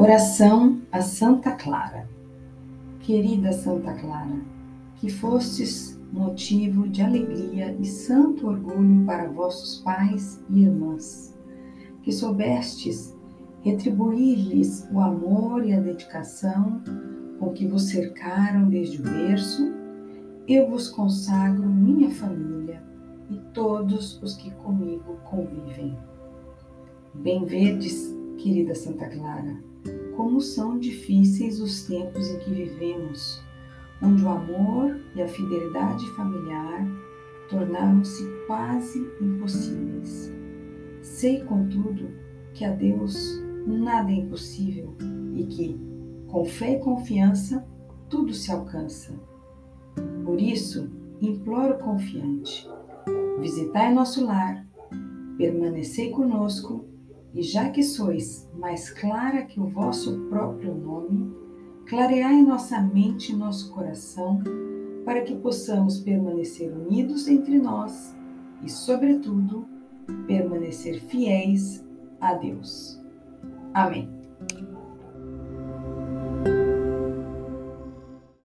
Oração a Santa Clara. Querida Santa Clara, que fostes motivo de alegria e santo orgulho para vossos pais e irmãs, que soubestes retribuir-lhes o amor e a dedicação com que vos cercaram desde o berço, eu vos consagro minha família e todos os que comigo convivem. Bem vedes, querida Santa Clara, como são difíceis os tempos em que vivemos, onde o amor e a fidelidade familiar tornaram-se quase impossíveis. Sei, contudo, que a Deus nada é impossível e que, com fé e confiança, tudo se alcança. Por isso, imploro confiante: visitai nosso lar, permanecei conosco e já que sois mais clara que o vosso próprio nome, clareai nossa mente e nosso coração, para que possamos permanecer unidos entre nós e, sobretudo, permanecer fiéis a Deus. Amém.